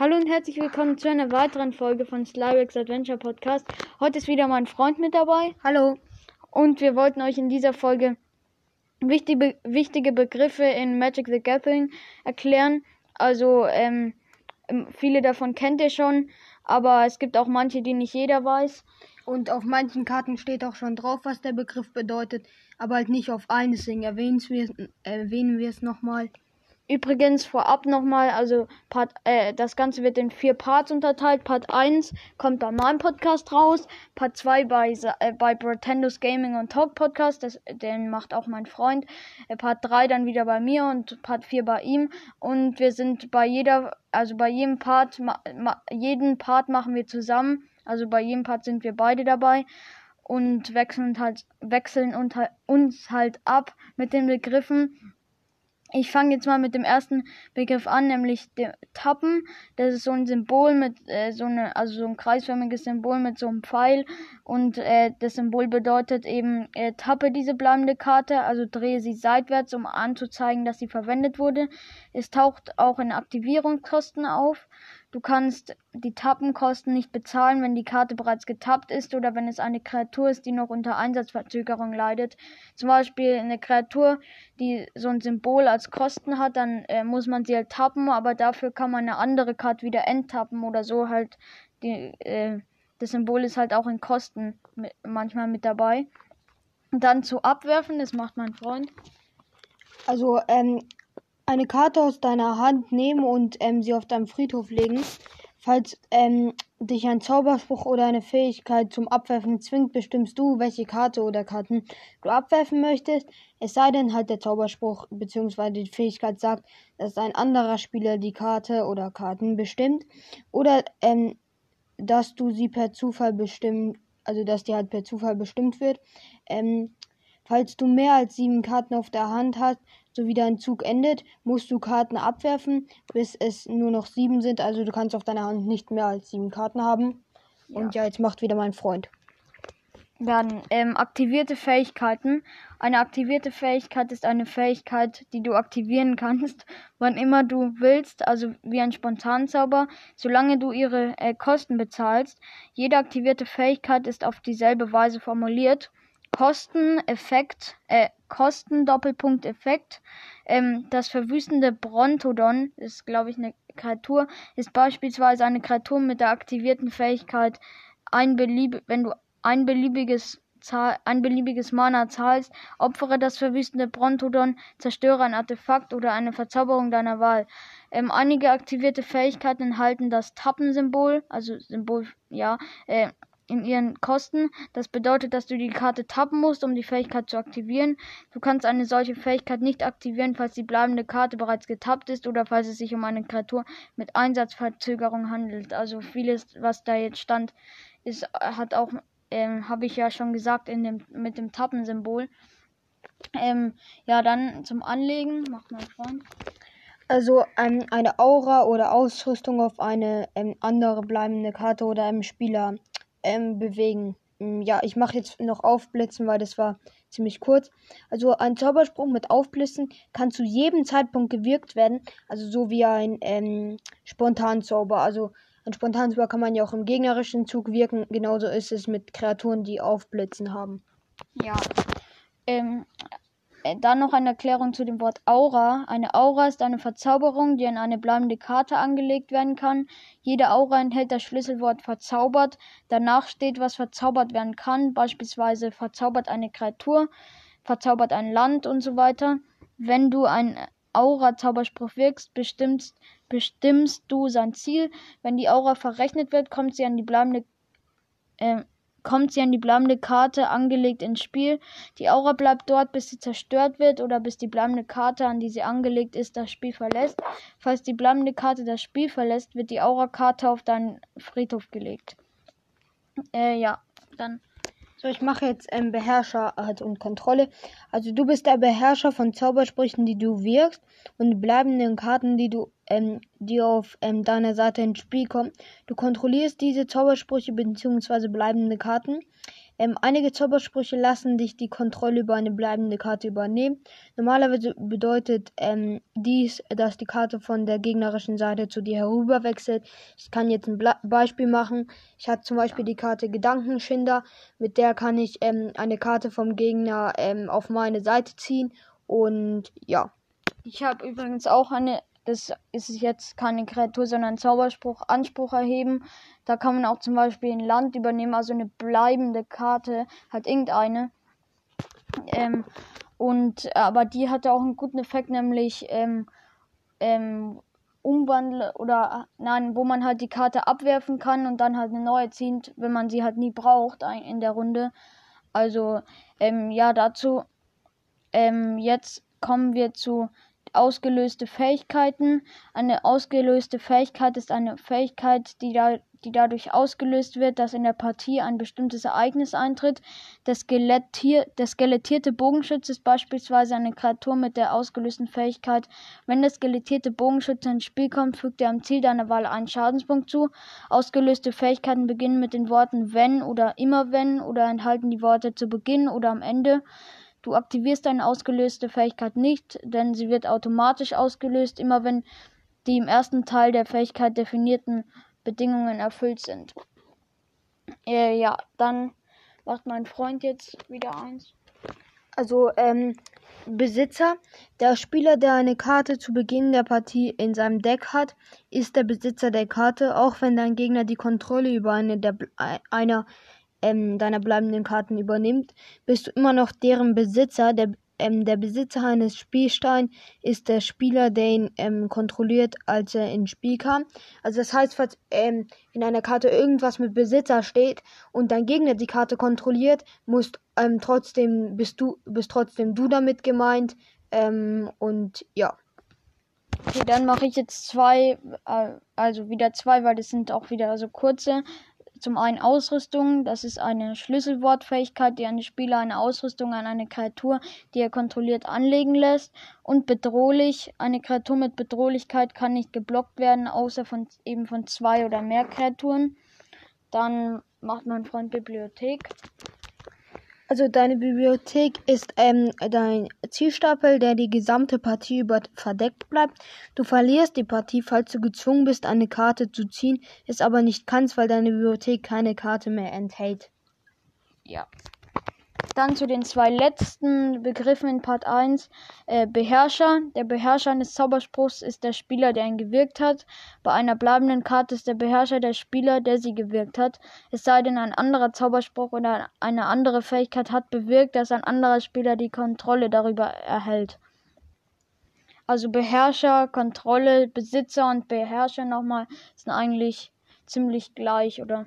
Hallo und herzlich willkommen zu einer weiteren Folge von Slyrex Adventure Podcast. Heute ist wieder mein Freund mit dabei. Hallo. Und wir wollten euch in dieser Folge wichtige, wichtige Begriffe in Magic the Gathering erklären. Also ähm, ähm, viele davon kennt ihr schon, aber es gibt auch manche, die nicht jeder weiß. Und auf manchen Karten steht auch schon drauf, was der Begriff bedeutet, aber halt nicht auf allen, deswegen erwähnen wir, erwähnen wir es nochmal. Übrigens vorab nochmal, also Part, äh, das Ganze wird in vier Parts unterteilt. Part 1 kommt bei meinem Podcast raus, Part 2 bei, äh, bei Pretendos Gaming und Talk Podcast, das, den macht auch mein Freund, äh, Part 3 dann wieder bei mir und Part 4 bei ihm. Und wir sind bei jeder, also bei jedem Part, ma, ma, jeden Part machen wir zusammen, also bei jedem Part sind wir beide dabei und wechseln halt, wechseln uns halt ab mit den Begriffen ich fange jetzt mal mit dem ersten Begriff an, nämlich dem Tappen. Das ist so ein Symbol mit äh, so eine, also so ein kreisförmiges Symbol mit so einem Pfeil. Und äh, das Symbol bedeutet eben, äh, tappe diese bleibende Karte, also drehe sie seitwärts, um anzuzeigen, dass sie verwendet wurde. Es taucht auch in Aktivierungskosten auf. Du kannst die Tappenkosten nicht bezahlen, wenn die Karte bereits getappt ist oder wenn es eine Kreatur ist, die noch unter Einsatzverzögerung leidet. Zum Beispiel eine Kreatur, die so ein Symbol als Kosten hat, dann äh, muss man sie halt tappen, aber dafür kann man eine andere Karte wieder enttappen oder so halt. Die, äh, das Symbol ist halt auch in Kosten mit, manchmal mit dabei. Und dann zu abwerfen, das macht mein Freund. Also, ähm, eine Karte aus deiner Hand nehmen und ähm, sie auf deinem Friedhof legen. Falls ähm, dich ein Zauberspruch oder eine Fähigkeit zum Abwerfen zwingt, bestimmst du, welche Karte oder Karten du abwerfen möchtest. Es sei denn halt der Zauberspruch bzw. die Fähigkeit sagt, dass ein anderer Spieler die Karte oder Karten bestimmt. Oder ähm, dass du sie per Zufall bestimmen, also dass die halt per Zufall bestimmt wird. Ähm, falls du mehr als sieben Karten auf der Hand hast, sowie dein Zug endet, musst du Karten abwerfen, bis es nur noch sieben sind. Also du kannst auf deiner Hand nicht mehr als sieben Karten haben. Ja. Und ja, jetzt macht wieder mein Freund. Dann ähm, aktivierte Fähigkeiten. Eine aktivierte Fähigkeit ist eine Fähigkeit, die du aktivieren kannst, wann immer du willst, also wie ein Spontanzauber, solange du ihre äh, Kosten bezahlst. Jede aktivierte Fähigkeit ist auf dieselbe Weise formuliert Kosteneffekt, äh, Kosten-Doppelpunkt-Effekt. Ähm, das verwüstende Brontodon ist, glaube ich, eine Kreatur, ist beispielsweise eine Kreatur mit der aktivierten Fähigkeit, ein belieb wenn du ein beliebiges Zahl, ein beliebiges Mana zahlst, opfere das verwüstende Brontodon, zerstöre ein Artefakt oder eine Verzauberung deiner Wahl. Ähm, einige aktivierte Fähigkeiten enthalten das Tappensymbol, also Symbol, ja, äh, in ihren Kosten. Das bedeutet, dass du die Karte tappen musst, um die Fähigkeit zu aktivieren. Du kannst eine solche Fähigkeit nicht aktivieren, falls die bleibende Karte bereits getappt ist oder falls es sich um eine Kreatur mit Einsatzverzögerung handelt. Also vieles, was da jetzt stand, ist, hat auch, ähm, habe ich ja schon gesagt, in dem, mit dem Tappensymbol. Ähm, ja, dann zum Anlegen. Mach mal Freund. Also ähm, eine Aura oder Ausrüstung auf eine ähm, andere bleibende Karte oder einem Spieler ähm, bewegen. Mm, ja, ich mache jetzt noch Aufblitzen, weil das war ziemlich kurz. Also ein Zauberspruch mit Aufblitzen kann zu jedem Zeitpunkt gewirkt werden. Also so wie ein ähm, Spontanzauber. Also ein Spontanzauber kann man ja auch im gegnerischen Zug wirken. Genauso ist es mit Kreaturen, die Aufblitzen haben. Ja. Ähm, äh, dann noch eine Erklärung zu dem Wort Aura. Eine Aura ist eine Verzauberung, die an eine bleibende Karte angelegt werden kann. Jede Aura enthält das Schlüsselwort verzaubert. Danach steht, was verzaubert werden kann, beispielsweise verzaubert eine Kreatur, verzaubert ein Land und so weiter. Wenn du ein Aura-Zauberspruch wirkst, bestimmst, bestimmst du sein Ziel. Wenn die Aura verrechnet wird, kommt sie an die bleibende äh, kommt sie an die bleibende Karte angelegt ins Spiel. Die Aura bleibt dort, bis sie zerstört wird oder bis die bleibende Karte, an die sie angelegt ist, das Spiel verlässt. Falls die bleibende Karte das Spiel verlässt, wird die Aura-Karte auf deinen Friedhof gelegt. Äh, ja, dann so, ich mache jetzt ähm, Beherrscher halt und Kontrolle. Also du bist der Beherrscher von Zaubersprüchen, die du wirkst und bleibenden Karten, die du, ähm, die auf ähm, deiner Seite ins Spiel kommen. Du kontrollierst diese Zaubersprüche bzw. bleibende Karten. Ähm, einige Zaubersprüche lassen dich die Kontrolle über eine bleibende Karte übernehmen. Normalerweise bedeutet ähm, dies, dass die Karte von der gegnerischen Seite zu dir herüberwechselt. Ich kann jetzt ein Bla Beispiel machen. Ich hatte zum Beispiel die Karte Gedankenschinder. Mit der kann ich ähm, eine Karte vom Gegner ähm, auf meine Seite ziehen. Und ja. Ich habe übrigens auch eine das ist jetzt keine Kreatur, sondern ein Zauberspruch, Anspruch erheben. Da kann man auch zum Beispiel ein Land übernehmen, also eine bleibende Karte, halt irgendeine. Ähm, und aber die hatte auch einen guten Effekt, nämlich ähm, ähm, umwandeln oder nein, wo man halt die Karte abwerfen kann und dann halt eine neue zieht, wenn man sie halt nie braucht in der Runde. Also ähm, ja, dazu. Ähm, jetzt kommen wir zu ausgelöste Fähigkeiten. Eine ausgelöste Fähigkeit ist eine Fähigkeit, die, da, die dadurch ausgelöst wird, dass in der Partie ein bestimmtes Ereignis eintritt. Der, Skelettier, der skelettierte Bogenschütze ist beispielsweise eine Kreatur mit der ausgelösten Fähigkeit. Wenn der skelettierte Bogenschütze ins Spiel kommt, fügt er am Ziel deiner Wahl einen Schadenspunkt zu. Ausgelöste Fähigkeiten beginnen mit den Worten wenn oder immer wenn oder enthalten die Worte zu Beginn oder am Ende. Du aktivierst deine ausgelöste Fähigkeit nicht, denn sie wird automatisch ausgelöst, immer wenn die im ersten Teil der Fähigkeit definierten Bedingungen erfüllt sind. Äh, ja, dann macht mein Freund jetzt wieder eins. Also, ähm, Besitzer. Der Spieler, der eine Karte zu Beginn der Partie in seinem Deck hat, ist der Besitzer der Karte, auch wenn dein Gegner die Kontrolle über eine der, einer ähm, deiner bleibenden Karten übernimmt, bist du immer noch deren Besitzer. Der, ähm, der Besitzer eines Spielsteins ist der Spieler, der ihn ähm, kontrolliert, als er ins Spiel kam. Also das heißt, falls ähm, in einer Karte irgendwas mit Besitzer steht und dein Gegner die Karte kontrolliert, musst ähm, trotzdem bist du bist trotzdem du damit gemeint. Ähm, und ja. Okay, dann mache ich jetzt zwei, äh, also wieder zwei, weil das sind auch wieder so kurze. Zum einen Ausrüstung, das ist eine Schlüsselwortfähigkeit, die einen Spieler eine Ausrüstung an eine Kreatur, die er kontrolliert, anlegen lässt. Und bedrohlich, eine Kreatur mit Bedrohlichkeit kann nicht geblockt werden, außer von eben von zwei oder mehr Kreaturen. Dann macht mein Freund Bibliothek. Also deine Bibliothek ist ähm, dein Zielstapel, der die gesamte Partie über verdeckt bleibt. Du verlierst die Partie, falls du gezwungen bist, eine Karte zu ziehen, es aber nicht kannst, weil deine Bibliothek keine Karte mehr enthält. Ja. Dann zu den zwei letzten Begriffen in Part 1. Äh, Beherrscher. Der Beherrscher eines Zauberspruchs ist der Spieler, der ihn gewirkt hat. Bei einer bleibenden Karte ist der Beherrscher der Spieler, der sie gewirkt hat. Es sei denn, ein anderer Zauberspruch oder eine andere Fähigkeit hat bewirkt, dass ein anderer Spieler die Kontrolle darüber erhält. Also Beherrscher, Kontrolle, Besitzer und Beherrscher nochmal sind eigentlich ziemlich gleich, oder?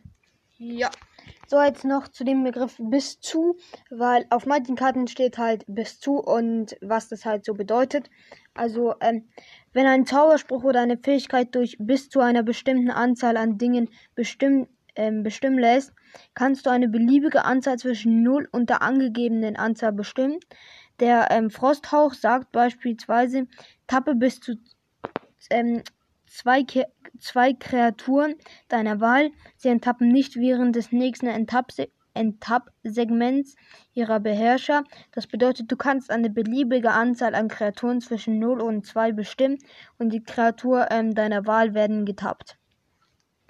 Ja. So, jetzt noch zu dem Begriff bis zu, weil auf manchen Karten steht halt bis zu und was das halt so bedeutet. Also, ähm, wenn ein Zauberspruch oder eine Fähigkeit durch bis zu einer bestimmten Anzahl an Dingen bestimmen, ähm, bestimmen lässt, kannst du eine beliebige Anzahl zwischen 0 und der angegebenen Anzahl bestimmen. Der ähm, Frosthauch sagt beispielsweise, tappe bis zu ähm, zwei, zwei Kreaturen deiner Wahl. Sie enttappen nicht während des nächsten Enttapp-Segments ihrer Beherrscher. Das bedeutet, du kannst eine beliebige Anzahl an Kreaturen zwischen 0 und 2 bestimmen und die Kreatur ähm, deiner Wahl werden getappt.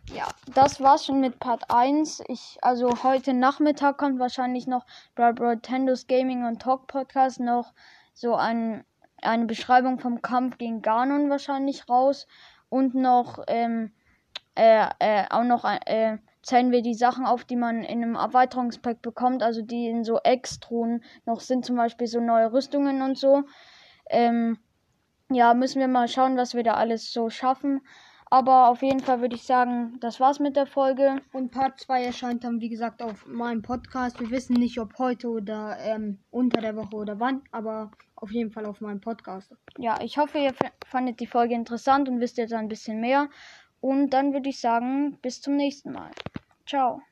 Ja, das war's schon mit Part 1. Ich, also heute Nachmittag kommt wahrscheinlich noch bei Nintendo's Gaming und Talk Podcast noch so ein, eine Beschreibung vom Kampf gegen Ganon wahrscheinlich raus und noch ähm, äh, äh, auch noch äh, zählen wir die Sachen auf, die man in einem Erweiterungspack bekommt, also die in so Extruhen noch sind, zum Beispiel so neue Rüstungen und so. Ähm, ja, müssen wir mal schauen, was wir da alles so schaffen. Aber auf jeden Fall würde ich sagen, das war's mit der Folge. Und Part 2 erscheint dann, wie gesagt, auf meinem Podcast. Wir wissen nicht, ob heute oder ähm, unter der Woche oder wann, aber auf jeden Fall auf meinem Podcast. Ja, ich hoffe, ihr fandet die Folge interessant und wisst jetzt ein bisschen mehr. Und dann würde ich sagen, bis zum nächsten Mal. Ciao.